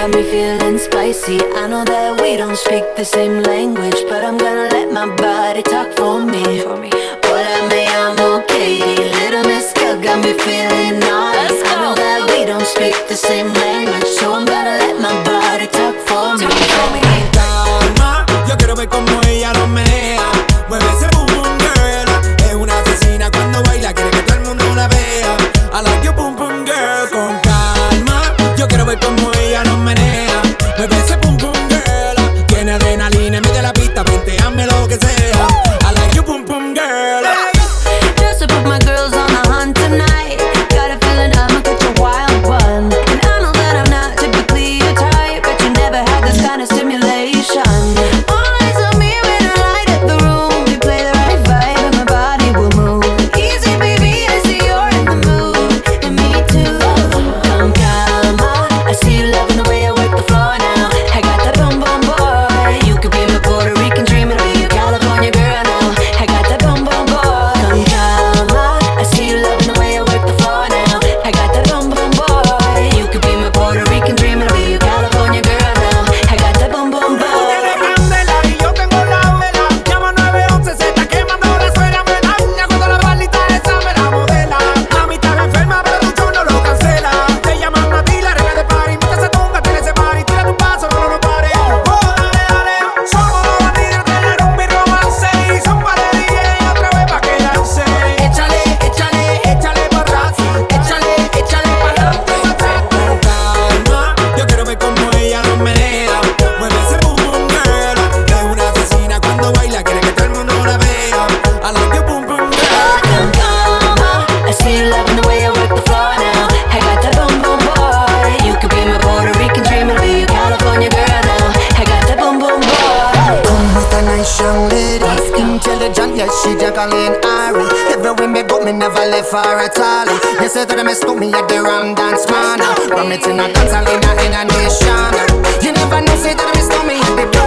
got me feeling spicy. I know that we don't speak the same language, but I'm gonna let my body talk for me. For me. Little Miss Girl got me feeling nice. I know that we don't speak the same language. yes, she Jacqueline Ari. way me go, me never left for at all. You say that me messed me at the wrong Dance Man. But me to not dance, I in a nation. You never know, say that me messed me at the